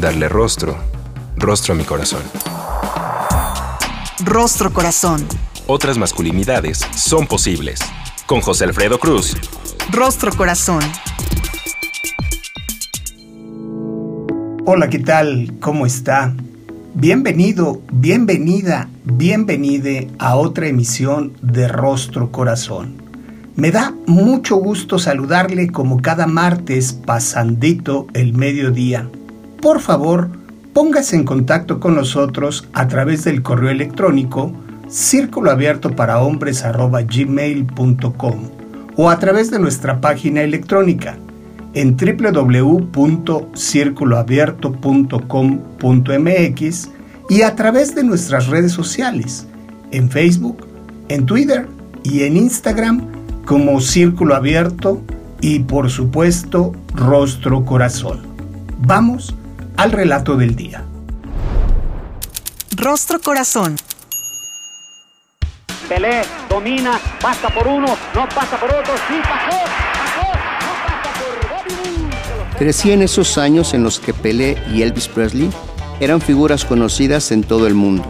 darle rostro, rostro a mi corazón. Rostro Corazón. Otras masculinidades son posibles. Con José Alfredo Cruz. Rostro Corazón. Hola, ¿qué tal? ¿Cómo está? Bienvenido, bienvenida, bienvenide a otra emisión de Rostro Corazón. Me da mucho gusto saludarle como cada martes pasandito el mediodía por favor, póngase en contacto con nosotros a través del correo electrónico círculo abierto para hombres o a través de nuestra página electrónica en www.circuloabierto.com.mx y a través de nuestras redes sociales en Facebook, en Twitter y en Instagram como Círculo Abierto y por supuesto Rostro Corazón. Vamos al relato del día. Rostro Corazón. Pelé domina, pasa por uno, no pasa por otro, sí pasó, pasó, no pasa por Bobby Crecí en esos años en los que Pelé y Elvis Presley eran figuras conocidas en todo el mundo.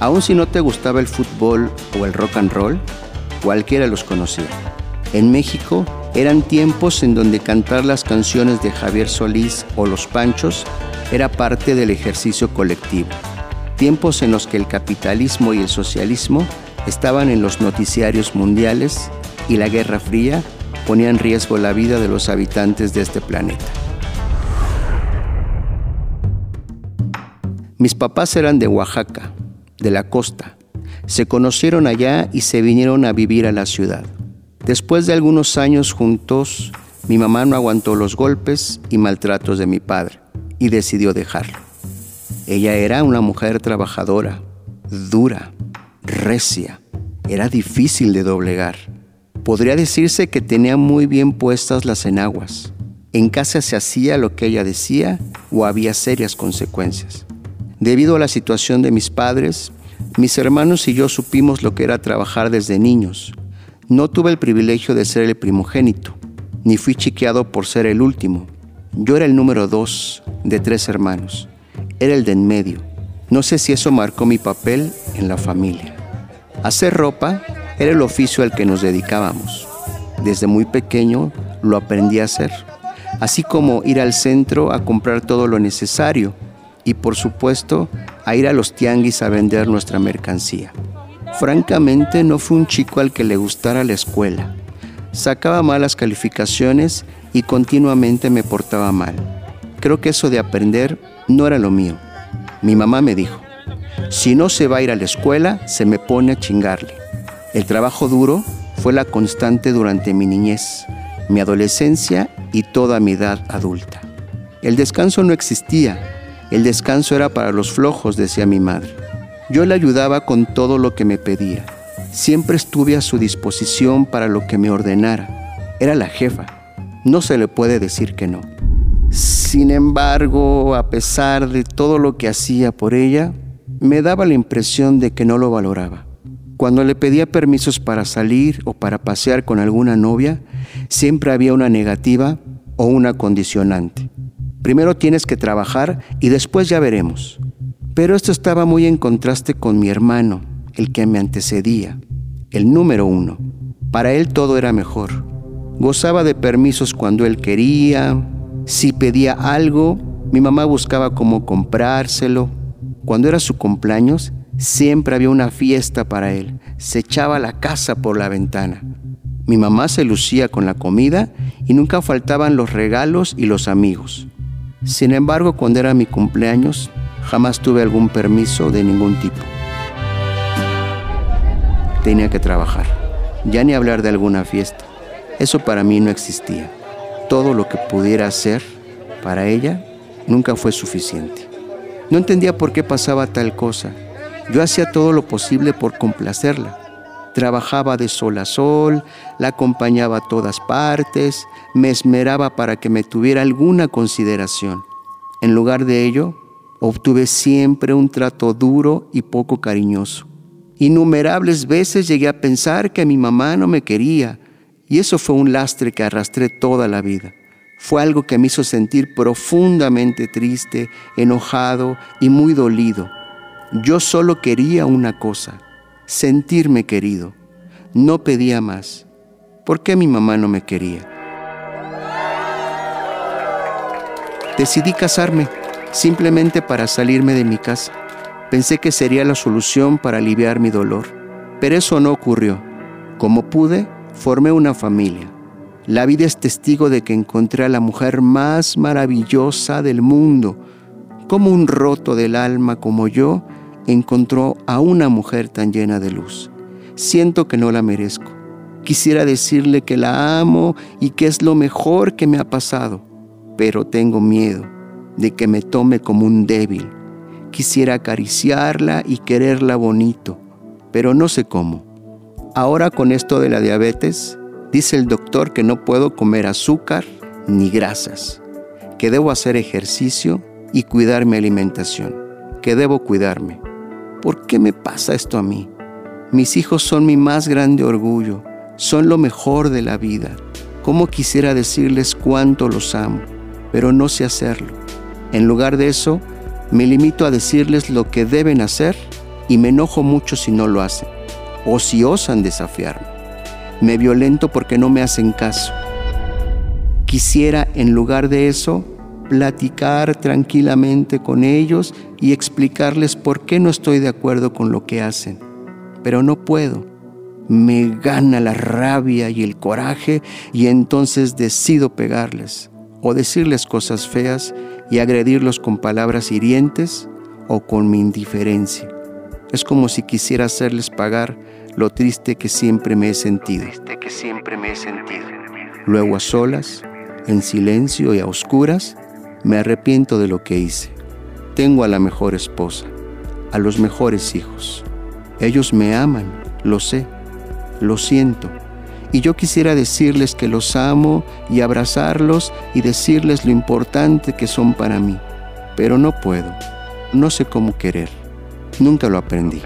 Aun si no te gustaba el fútbol o el rock and roll, cualquiera los conocía. En México eran tiempos en donde cantar las canciones de Javier Solís o Los Panchos era parte del ejercicio colectivo. Tiempos en los que el capitalismo y el socialismo estaban en los noticiarios mundiales y la Guerra Fría ponía en riesgo la vida de los habitantes de este planeta. Mis papás eran de Oaxaca, de la costa. Se conocieron allá y se vinieron a vivir a la ciudad. Después de algunos años juntos, mi mamá no aguantó los golpes y maltratos de mi padre y decidió dejarlo. Ella era una mujer trabajadora, dura, recia, era difícil de doblegar. Podría decirse que tenía muy bien puestas las enaguas. En casa se hacía lo que ella decía o había serias consecuencias. Debido a la situación de mis padres, mis hermanos y yo supimos lo que era trabajar desde niños. No tuve el privilegio de ser el primogénito, ni fui chiqueado por ser el último. Yo era el número dos de tres hermanos. Era el de en medio. No sé si eso marcó mi papel en la familia. Hacer ropa era el oficio al que nos dedicábamos. Desde muy pequeño lo aprendí a hacer, así como ir al centro a comprar todo lo necesario y por supuesto a ir a los tianguis a vender nuestra mercancía. Francamente no fui un chico al que le gustara la escuela. Sacaba malas calificaciones y continuamente me portaba mal. Creo que eso de aprender no era lo mío. Mi mamá me dijo, si no se va a ir a la escuela, se me pone a chingarle. El trabajo duro fue la constante durante mi niñez, mi adolescencia y toda mi edad adulta. El descanso no existía, el descanso era para los flojos, decía mi madre. Yo le ayudaba con todo lo que me pedía. Siempre estuve a su disposición para lo que me ordenara. Era la jefa no se le puede decir que no. Sin embargo, a pesar de todo lo que hacía por ella, me daba la impresión de que no lo valoraba. Cuando le pedía permisos para salir o para pasear con alguna novia, siempre había una negativa o una condicionante. Primero tienes que trabajar y después ya veremos. Pero esto estaba muy en contraste con mi hermano, el que me antecedía, el número uno. Para él todo era mejor. Gozaba de permisos cuando él quería. Si pedía algo, mi mamá buscaba cómo comprárselo. Cuando era su cumpleaños, siempre había una fiesta para él. Se echaba la casa por la ventana. Mi mamá se lucía con la comida y nunca faltaban los regalos y los amigos. Sin embargo, cuando era mi cumpleaños, jamás tuve algún permiso de ningún tipo. Tenía que trabajar, ya ni hablar de alguna fiesta. Eso para mí no existía. Todo lo que pudiera hacer para ella nunca fue suficiente. No entendía por qué pasaba tal cosa. Yo hacía todo lo posible por complacerla. Trabajaba de sol a sol, la acompañaba a todas partes, me esmeraba para que me tuviera alguna consideración. En lugar de ello, obtuve siempre un trato duro y poco cariñoso. Innumerables veces llegué a pensar que mi mamá no me quería, y eso fue un lastre que arrastré toda la vida. Fue algo que me hizo sentir profundamente triste, enojado y muy dolido. Yo solo quería una cosa, sentirme querido. No pedía más. ¿Por qué mi mamá no me quería? Decidí casarme simplemente para salirme de mi casa. Pensé que sería la solución para aliviar mi dolor, pero eso no ocurrió. Como pude, formé una familia. La vida es testigo de que encontré a la mujer más maravillosa del mundo. Como un roto del alma como yo encontró a una mujer tan llena de luz. Siento que no la merezco. Quisiera decirle que la amo y que es lo mejor que me ha pasado, pero tengo miedo de que me tome como un débil. Quisiera acariciarla y quererla bonito, pero no sé cómo. Ahora con esto de la diabetes, Dice el doctor que no puedo comer azúcar ni grasas, que debo hacer ejercicio y cuidar mi alimentación, que debo cuidarme. ¿Por qué me pasa esto a mí? Mis hijos son mi más grande orgullo, son lo mejor de la vida. ¿Cómo quisiera decirles cuánto los amo? Pero no sé hacerlo. En lugar de eso, me limito a decirles lo que deben hacer y me enojo mucho si no lo hacen o si osan desafiarme me violento porque no me hacen caso. Quisiera, en lugar de eso, platicar tranquilamente con ellos y explicarles por qué no estoy de acuerdo con lo que hacen. Pero no puedo. Me gana la rabia y el coraje y entonces decido pegarles o decirles cosas feas y agredirlos con palabras hirientes o con mi indiferencia. Es como si quisiera hacerles pagar lo triste que siempre me he sentido. que siempre me he sentido. Luego a solas, en silencio y a oscuras, me arrepiento de lo que hice. Tengo a la mejor esposa, a los mejores hijos. Ellos me aman, lo sé, lo siento. Y yo quisiera decirles que los amo y abrazarlos y decirles lo importante que son para mí. Pero no puedo, no sé cómo querer. Nunca lo aprendí.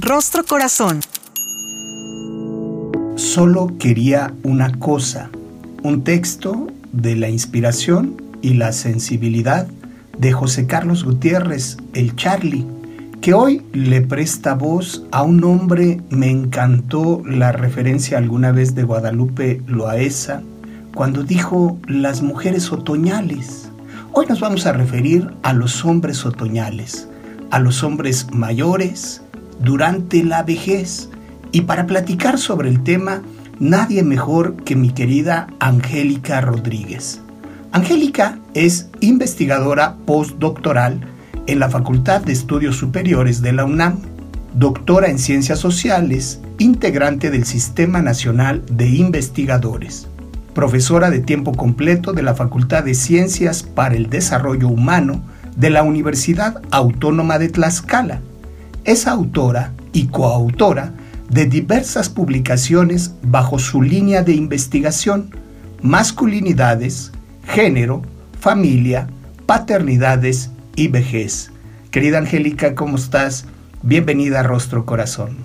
Rostro Corazón. Solo quería una cosa, un texto de la inspiración y la sensibilidad de José Carlos Gutiérrez, el Charlie, que hoy le presta voz a un hombre, me encantó la referencia alguna vez de Guadalupe Loaesa, cuando dijo las mujeres otoñales. Hoy nos vamos a referir a los hombres otoñales, a los hombres mayores, durante la vejez. Y para platicar sobre el tema, nadie mejor que mi querida Angélica Rodríguez. Angélica es investigadora postdoctoral en la Facultad de Estudios Superiores de la UNAM, doctora en Ciencias Sociales, integrante del Sistema Nacional de Investigadores, profesora de tiempo completo de la Facultad de Ciencias para el Desarrollo Humano de la Universidad Autónoma de Tlaxcala, es autora y coautora de diversas publicaciones bajo su línea de investigación, masculinidades, género, familia, paternidades y vejez. Querida Angélica, ¿cómo estás? Bienvenida a Rostro Corazón.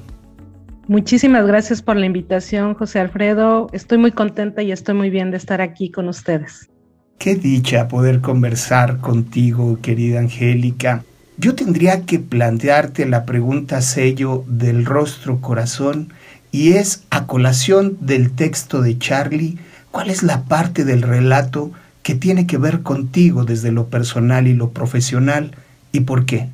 Muchísimas gracias por la invitación, José Alfredo. Estoy muy contenta y estoy muy bien de estar aquí con ustedes. Qué dicha poder conversar contigo, querida Angélica. Yo tendría que plantearte la pregunta sello del rostro corazón y es a colación del texto de Charlie, ¿cuál es la parte del relato que tiene que ver contigo desde lo personal y lo profesional y por qué?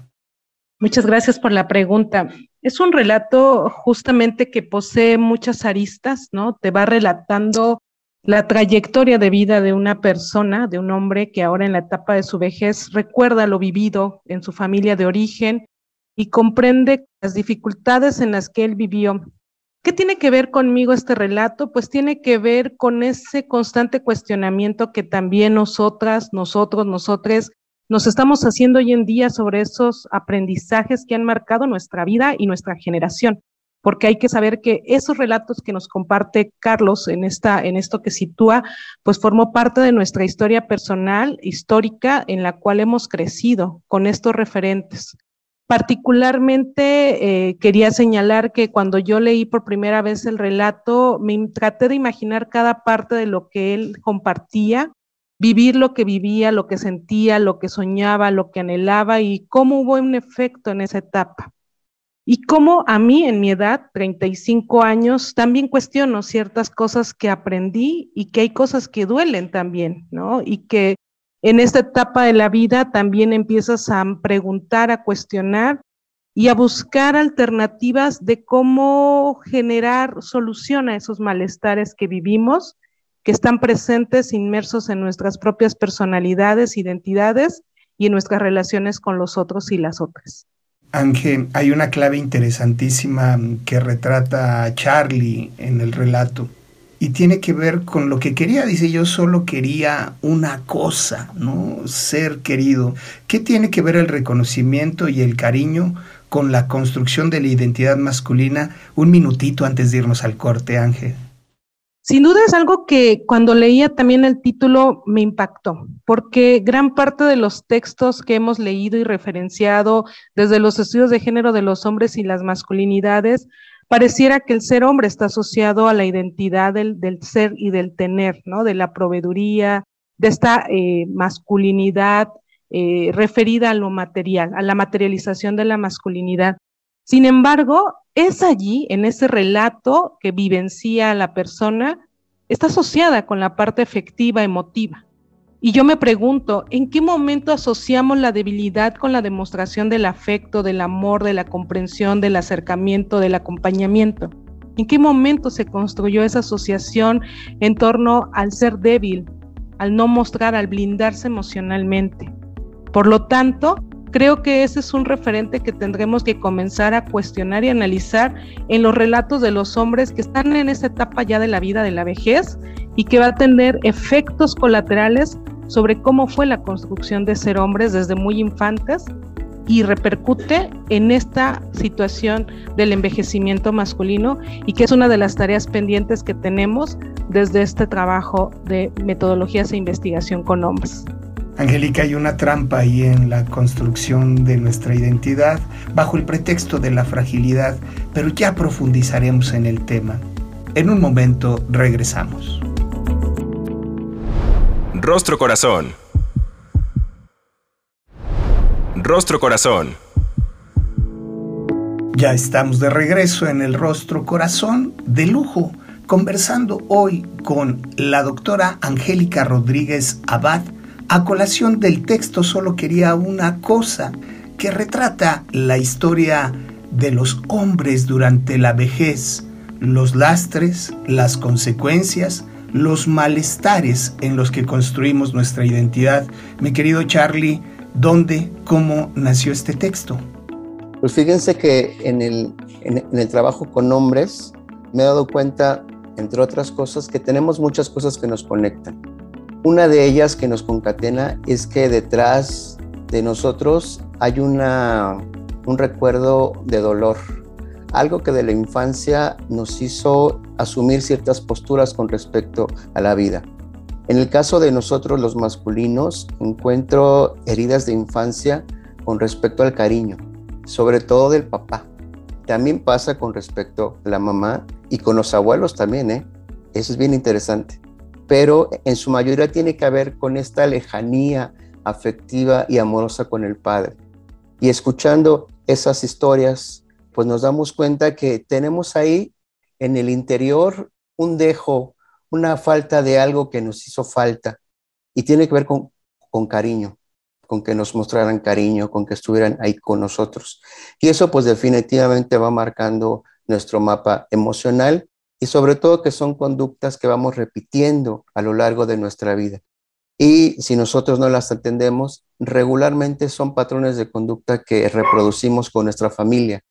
Muchas gracias por la pregunta. Es un relato justamente que posee muchas aristas, ¿no? Te va relatando la trayectoria de vida de una persona, de un hombre que ahora en la etapa de su vejez recuerda lo vivido en su familia de origen y comprende las dificultades en las que él vivió ¿Qué tiene que ver conmigo este relato? Pues tiene que ver con ese constante cuestionamiento que también nosotras, nosotros, nosotres nos estamos haciendo hoy en día sobre esos aprendizajes que han marcado nuestra vida y nuestra generación. Porque hay que saber que esos relatos que nos comparte Carlos en, esta, en esto que sitúa, pues formó parte de nuestra historia personal, histórica, en la cual hemos crecido con estos referentes. Particularmente eh, quería señalar que cuando yo leí por primera vez el relato, me traté de imaginar cada parte de lo que él compartía, vivir lo que vivía, lo que sentía, lo que soñaba, lo que anhelaba y cómo hubo un efecto en esa etapa. Y cómo a mí en mi edad, 35 años, también cuestiono ciertas cosas que aprendí y que hay cosas que duelen también, ¿no? Y que en esta etapa de la vida también empiezas a preguntar, a cuestionar y a buscar alternativas de cómo generar solución a esos malestares que vivimos, que están presentes, inmersos en nuestras propias personalidades, identidades y en nuestras relaciones con los otros y las otras. Ángel, hay una clave interesantísima que retrata a Charlie en el relato y tiene que ver con lo que quería. Dice, yo solo quería una cosa, ¿no? Ser querido. ¿Qué tiene que ver el reconocimiento y el cariño con la construcción de la identidad masculina? Un minutito antes de irnos al corte, Ángel. Sin duda es algo que cuando leía también el título me impactó, porque gran parte de los textos que hemos leído y referenciado desde los estudios de género de los hombres y las masculinidades pareciera que el ser hombre está asociado a la identidad del, ser y del tener, ¿no? De la proveeduría, de esta eh, masculinidad eh, referida a lo material, a la materialización de la masculinidad. Sin embargo, es allí, en ese relato que vivencia la persona, está asociada con la parte efectiva, emotiva. Y yo me pregunto, ¿en qué momento asociamos la debilidad con la demostración del afecto, del amor, de la comprensión, del acercamiento, del acompañamiento? ¿En qué momento se construyó esa asociación en torno al ser débil, al no mostrar, al blindarse emocionalmente? Por lo tanto, creo que ese es un referente que tendremos que comenzar a cuestionar y analizar en los relatos de los hombres que están en esa etapa ya de la vida de la vejez y que va a tener efectos colaterales sobre cómo fue la construcción de ser hombres desde muy infantes y repercute en esta situación del envejecimiento masculino y que es una de las tareas pendientes que tenemos desde este trabajo de metodologías e investigación con hombres. Angélica, hay una trampa ahí en la construcción de nuestra identidad bajo el pretexto de la fragilidad, pero ya profundizaremos en el tema. En un momento regresamos. Rostro Corazón. Rostro Corazón. Ya estamos de regreso en el Rostro Corazón de lujo, conversando hoy con la doctora Angélica Rodríguez Abad a colación del texto Solo quería una cosa, que retrata la historia de los hombres durante la vejez, los lastres, las consecuencias, los malestares en los que construimos nuestra identidad. Mi querido Charlie, ¿dónde, cómo nació este texto? Pues fíjense que en el, en, el trabajo con hombres me he dado cuenta, entre otras cosas, que tenemos muchas cosas que nos conectan. Una de ellas que nos concatena es que detrás de nosotros hay una, un recuerdo de dolor, algo que de la infancia nos hizo asumir ciertas posturas con respecto a la vida. En el caso de nosotros los masculinos, encuentro heridas de infancia con respecto al cariño, sobre todo del papá. También pasa con respecto a la mamá y con los abuelos también, ¿eh? Eso es bien interesante. Pero en su mayoría tiene que ver con esta lejanía afectiva y amorosa con el padre. Y escuchando esas historias pues nos damos cuenta que tenemos ahí en el interior un dejo, una falta de algo que nos hizo falta y tiene que ver con, con cariño, con que nos mostraran cariño, con que estuvieran ahí con nosotros. Y eso pues definitivamente va marcando nuestro mapa emocional y sobre todo que son conductas que vamos repitiendo a lo largo de nuestra vida. Y si nosotros no las atendemos, regularmente son patrones de conducta que reproducimos con nuestra familia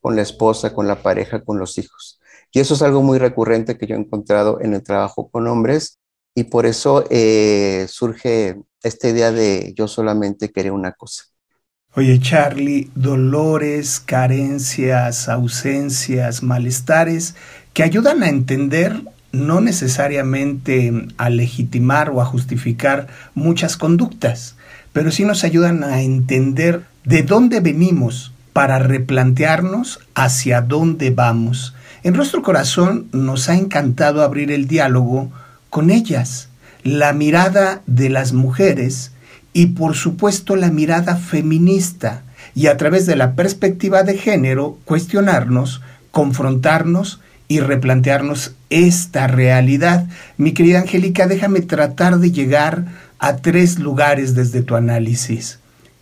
con la esposa, con la pareja, con los hijos. Y eso es algo muy recurrente que yo he encontrado en el trabajo con hombres y por eso eh, surge esta idea de yo solamente quería una cosa. Oye, Charlie, dolores, carencias, ausencias, malestares que ayudan a entender, no necesariamente a legitimar o a justificar muchas conductas, pero sí nos ayudan a entender de dónde venimos para replantearnos hacia dónde vamos. En nuestro corazón nos ha encantado abrir el diálogo con ellas, la mirada de las mujeres, y por supuesto la mirada feminista y a través de la perspectiva de género cuestionarnos, confrontarnos y replantearnos esta realidad. Mi querida Angélica, déjame tratar de llegar a tres lugares desde tu análisis,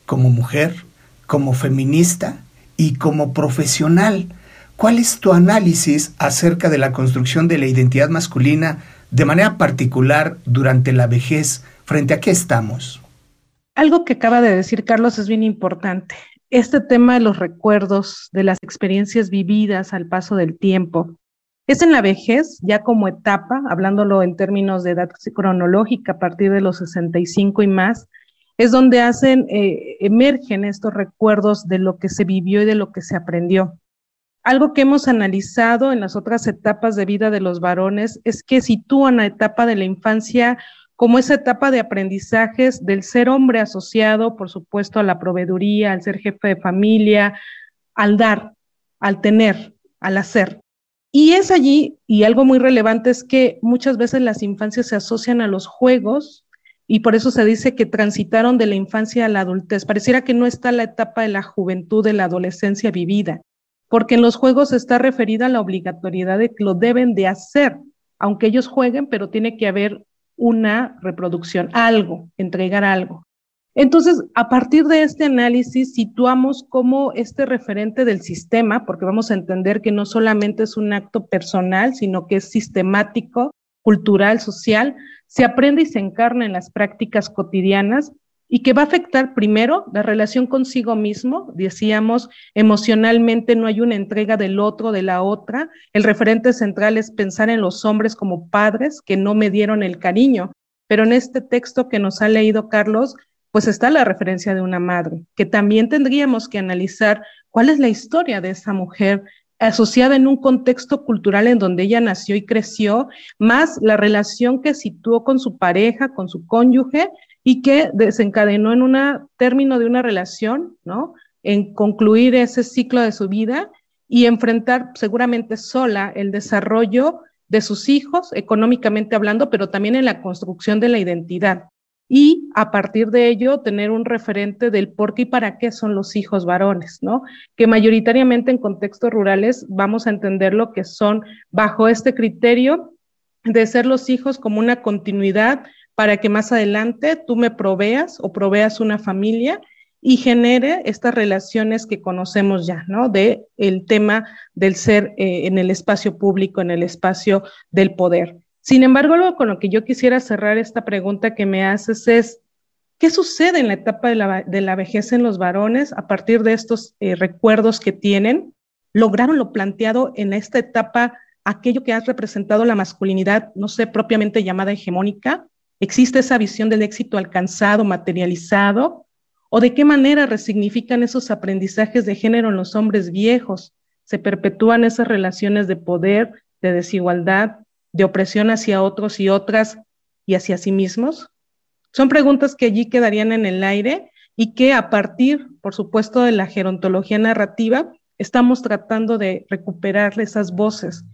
como mujer, como feminista y como profesional. ¿Cuál es tu análisis acerca de la construcción de la identidad masculina de manera particular durante la vejez? ¿Frente a qué estamos? Algo que acaba de decir Carlos es bien importante. Este tema de los recuerdos, de las experiencias vividas al paso del tiempo, es en la vejez, ya como etapa, hablándolo en términos de edad cronológica a partir de los 65 y más, es donde hacen, eh, emergen estos recuerdos de lo que se vivió y de lo que se aprendió. Algo que hemos analizado en las otras etapas de vida de los varones es que sitúan la etapa de la infancia como esa etapa de aprendizajes del ser hombre asociado, por supuesto, a la proveeduría, al ser jefe de familia, al dar, al tener, al hacer. Y es allí, y algo muy relevante es que muchas veces las infancias se asocian a los juegos y por eso se dice que transitaron de la infancia a la adultez. Pareciera que no está la etapa de la juventud, de la adolescencia vivida, porque en los juegos está referida la obligatoriedad de que lo deben de hacer, aunque ellos jueguen, pero tiene que haber una reproducción, algo, entregar algo. Entonces, a partir de este análisis, situamos como este referente del sistema, porque vamos a entender que no solamente es un acto personal, sino que es sistemático, cultural, social, se aprende y se encarna en las prácticas cotidianas y que va a afectar primero la relación consigo mismo, decíamos, emocionalmente no hay una entrega del otro, de la otra. El referente central es pensar en los hombres como padres que no me dieron el cariño, pero en este texto que nos ha leído Carlos, pues está la referencia de una madre, que también tendríamos que analizar cuál es la historia de esa mujer asociada en un contexto cultural en donde ella nació y creció, más la relación que situó con su pareja, con su cónyuge, y que desencadenó en un término de una relación, ¿no? En concluir ese ciclo de su vida y enfrentar seguramente sola el desarrollo de sus hijos, económicamente hablando, pero también en la construcción de la identidad. Y a partir de ello, tener un referente del por qué y para qué son los hijos varones, ¿no? Que mayoritariamente en contextos rurales vamos a entender lo que son bajo este criterio de ser los hijos como una continuidad para que más adelante tú me proveas o proveas una familia y genere estas relaciones que conocemos ya, ¿no? De el tema del ser eh, en el espacio público, en el espacio del poder. Sin embargo, lo con lo que yo quisiera cerrar esta pregunta que me haces es, ¿qué sucede en la etapa de la, vejez en los varones a partir de estos eh, recuerdos que tienen? ¿Lograron lo planteado en esta etapa aquello que has representado la masculinidad, no sé, propiamente llamada hegemónica? ¿Existe esa visión del éxito alcanzado, materializado? ¿O de qué manera resignifican esos aprendizajes de género en los hombres viejos? ¿Se perpetúan esas relaciones de poder, de desigualdad, de opresión hacia otros y otras y hacia sí mismos? Son preguntas que allí quedarían en el aire y que a partir, por supuesto, de la gerontología narrativa, estamos tratando de recuperar esas voces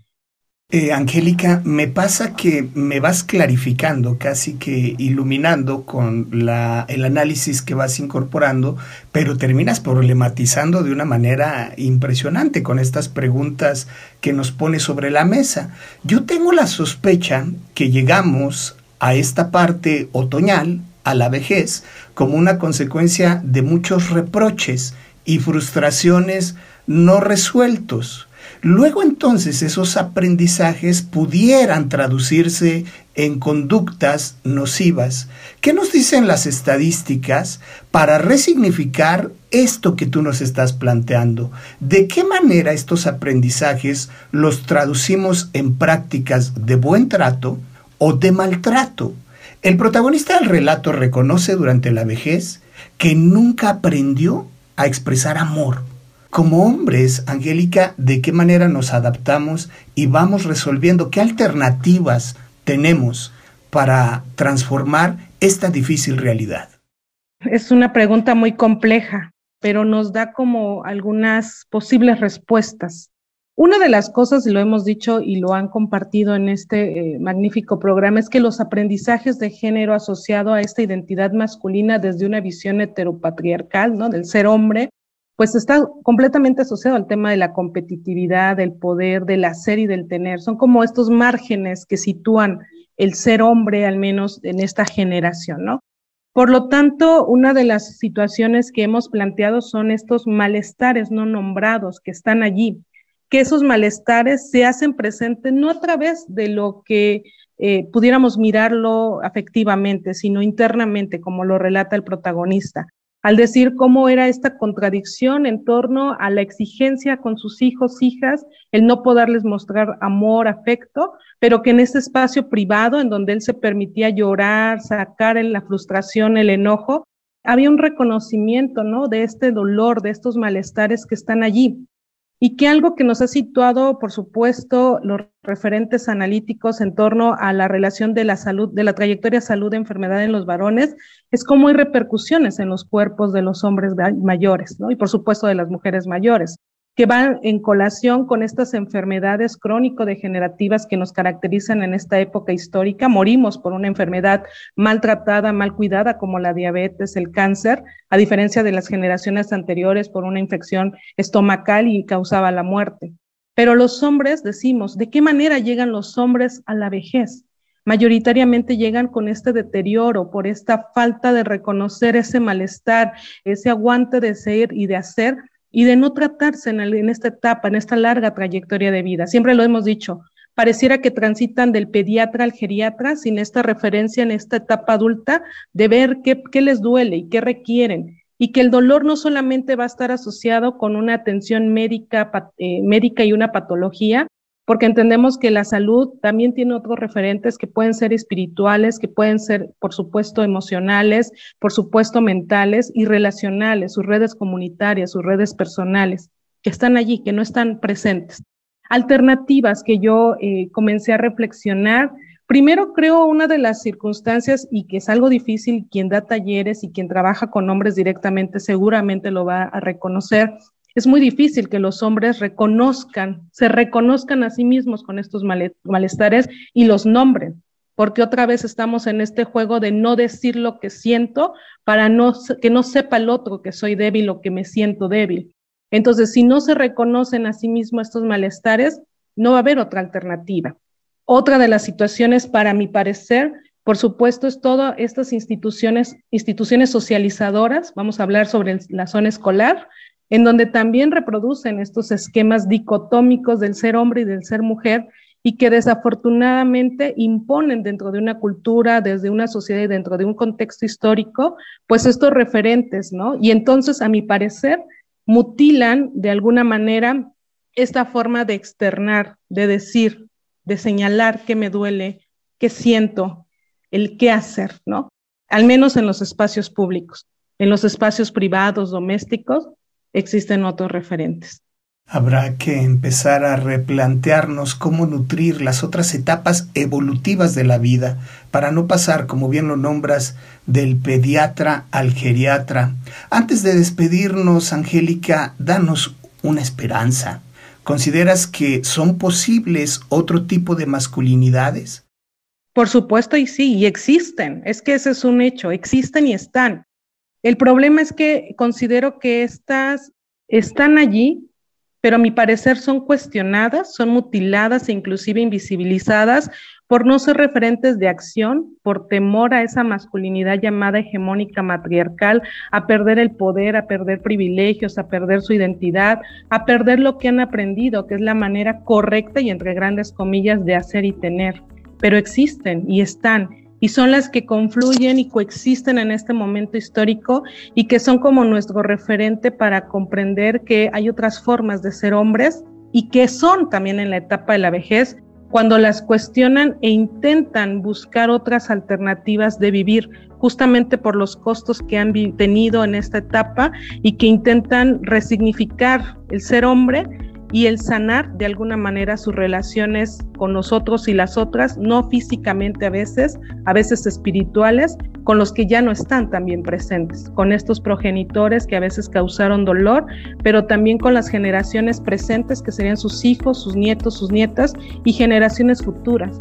eh, Angélica, me pasa que me vas clarificando, casi que iluminando con la, el análisis que vas incorporando, pero terminas problematizando de una manera impresionante con estas preguntas que nos pone sobre la mesa. Yo tengo la sospecha que llegamos a esta parte otoñal, a la vejez, como una consecuencia de muchos reproches y frustraciones no resueltos luego entonces esos aprendizajes pudieran traducirse en conductas nocivas. ¿Qué nos dicen las estadísticas para resignificar esto que tú nos estás planteando? ¿De qué manera estos aprendizajes los traducimos en prácticas de buen trato o de maltrato? El protagonista del relato reconoce durante la vejez que nunca aprendió a expresar amor. Como hombres, Angélica, ¿de qué manera nos adaptamos y vamos resolviendo? ¿Qué alternativas tenemos para transformar esta difícil realidad? Es una pregunta muy compleja, pero nos da como algunas posibles respuestas. Una de las cosas, y lo hemos dicho y lo han compartido en este eh, magnífico programa, es que los aprendizajes de género asociado a esta identidad masculina desde una visión heteropatriarcal, ¿no? Del ser hombre, pues está completamente asociado al tema de la competitividad, del poder, del hacer y del tener. Son como estos márgenes que sitúan el ser hombre, al menos en esta generación, ¿no? Por lo tanto, una de las situaciones que hemos planteado son estos malestares no nombrados que están allí que esos malestares se hacen presentes no a través de lo que eh, pudiéramos mirarlo afectivamente, sino internamente, como lo relata el protagonista, al decir cómo era esta contradicción en torno a la exigencia con sus hijos, hijas, el no poderles mostrar amor, afecto, pero que en ese espacio privado, en donde él se permitía llorar, sacar la frustración, el enojo, había un reconocimiento, ¿no? De este dolor, de estos malestares que están allí y que algo que nos ha situado, por supuesto, los referentes analíticos en torno a la relación de la salud, de la trayectoria salud-enfermedad en los varones, es cómo hay repercusiones en los cuerpos de los hombres mayores, ¿no? Y por supuesto de las mujeres mayores que van en colación con estas enfermedades crónico-degenerativas que nos caracterizan en esta época histórica. Morimos por una enfermedad maltratada, mal cuidada, como la diabetes, el cáncer, a diferencia de las generaciones anteriores por una infección estomacal y causaba la muerte. Pero los hombres, decimos, ¿de qué manera llegan los hombres a la vejez? mayoritariamente llegan con este deterioro, por esta falta de reconocer ese malestar, ese aguante de ser y de hacer y de no tratarse en, esta etapa, en esta larga trayectoria de vida. Siempre lo hemos dicho, pareciera que transitan del pediatra al geriatra sin esta referencia en esta etapa adulta de ver qué, qué, les duele y qué requieren. Y que el dolor no solamente va a estar asociado con una atención médica, eh, médica y una patología, porque entendemos que la salud también tiene otros referentes que pueden ser espirituales, que pueden ser, por supuesto, emocionales, por supuesto, mentales y relacionales, sus redes comunitarias, sus redes personales, que están allí, que no están presentes. Alternativas que yo eh, comencé a reflexionar. Primero creo una de las circunstancias y que es algo difícil, quien da talleres y quien trabaja con hombres directamente seguramente lo va a reconocer, es muy difícil que los hombres reconozcan, se reconozcan a sí mismos con estos malestares y los nombren, porque otra vez estamos en este juego de no decir lo que siento para que no sepa el otro que soy débil o que me siento débil. Entonces, si no se reconocen a sí mismos estos malestares, no va a haber otra alternativa. Otra de las situaciones, para mi parecer, por supuesto, es todas estas instituciones, instituciones socializadoras, vamos a hablar sobre la zona escolar, en donde también reproducen estos esquemas dicotómicos del ser hombre y del ser mujer y que desafortunadamente imponen dentro de una cultura, desde una sociedad y dentro de un contexto histórico, pues estos referentes, ¿no? Y entonces, a mi parecer, mutilan de alguna manera esta forma de externar, de decir, de señalar qué me duele, qué siento, el qué hacer, ¿no? Al menos en los espacios públicos. En los espacios privados, domésticos, existen otros referentes. Habrá que empezar a replantearnos cómo nutrir las otras etapas evolutivas de la vida para no pasar, como bien lo nombras, del pediatra al geriatra. Antes de despedirnos, Angélica, danos una esperanza. ¿Consideras que son posibles otro tipo de masculinidades? Por supuesto y sí, y existen. Es que ese es un hecho, existen y están. El problema es que considero que estas están allí, pero a mi parecer son cuestionadas, son mutiladas e inclusive invisibilizadas por no ser referentes de acción, por temor a esa masculinidad llamada hegemónica matriarcal, a perder el poder, a perder privilegios, a perder su identidad, a perder lo que han aprendido, que es la manera correcta y entre grandes comillas de hacer y tener. Pero existen y están y son las que confluyen y coexisten en este momento histórico y que son como nuestro referente para comprender que hay otras formas de ser hombres y que son también en la etapa de la vejez cuando las cuestionan e intentan buscar otras alternativas de vivir, justamente por los costos que han tenido en esta etapa y que intentan resignificar el ser hombre y el sanar de alguna manera sus relaciones con nosotros y las otras, no físicamente a veces, a veces espirituales, con los que ya no están también presentes, con estos progenitores que a veces causaron dolor, pero también con las generaciones presentes que serían sus hijos, sus nietos, sus nietas y generaciones futuras.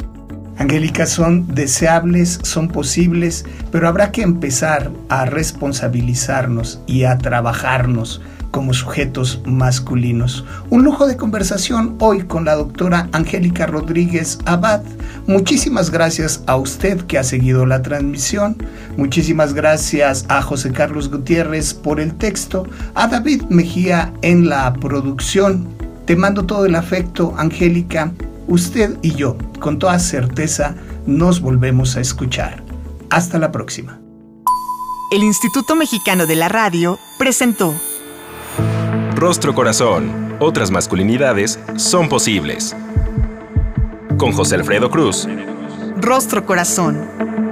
Angélica, son deseables, son posibles, pero habrá que empezar a responsabilizarnos y a trabajarnos como sujetos masculinos. Un lujo de conversación hoy con la doctora Angélica Rodríguez Abad. Muchísimas gracias a usted que ha seguido la transmisión. Muchísimas gracias a José Carlos Gutiérrez por el texto, a David Mejía en la producción. Te mando todo el afecto, Angélica. Usted y yo, con toda certeza, nos volvemos a escuchar. Hasta la próxima. El Instituto Mexicano de la Radio presentó Rostro Corazón. Otras masculinidades son posibles. Con José Alfredo Cruz. Rostro Corazón.